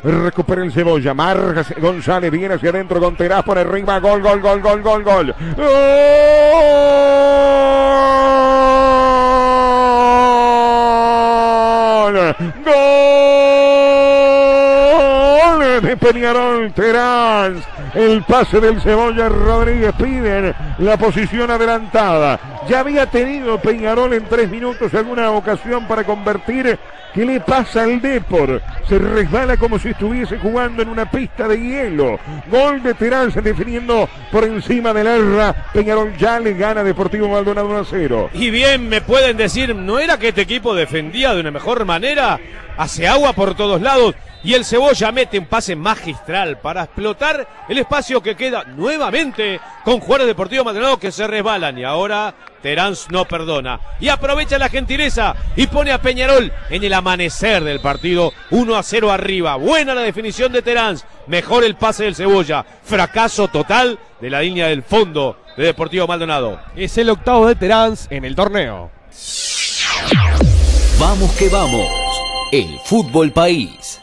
Recupera el cebolla, marca González, viene hacia adentro con por arriba, gol, gol, gol, gol, gol, gol. ¡Gol! ¡Gol! De Peñarol, Terán. El pase del Cebolla Rodríguez piden la posición adelantada. Ya había tenido Peñarol en tres minutos alguna ocasión para convertir. ¿Qué le pasa al Depor? Se resbala como si estuviese jugando en una pista de hielo. Gol de Terán definiendo por encima del Erra. Peñarol ya le gana Deportivo Maldonado 1 a 0. Y bien me pueden decir, ¿no era que este equipo defendía de una mejor manera? Hace agua por todos lados y el Cebolla mete un pase magistral para explotar el espacio que queda nuevamente con jugadores Deportivo Maldonado que se resbalan y ahora Terán no perdona y aprovecha la gentileza y pone a Peñarol en el amanecer del partido 1 a 0 arriba. Buena la definición de Terán, mejor el pase del Cebolla, fracaso total de la línea del fondo de Deportivo Maldonado. Es el octavo de Terán en el torneo. Vamos que vamos, el fútbol país.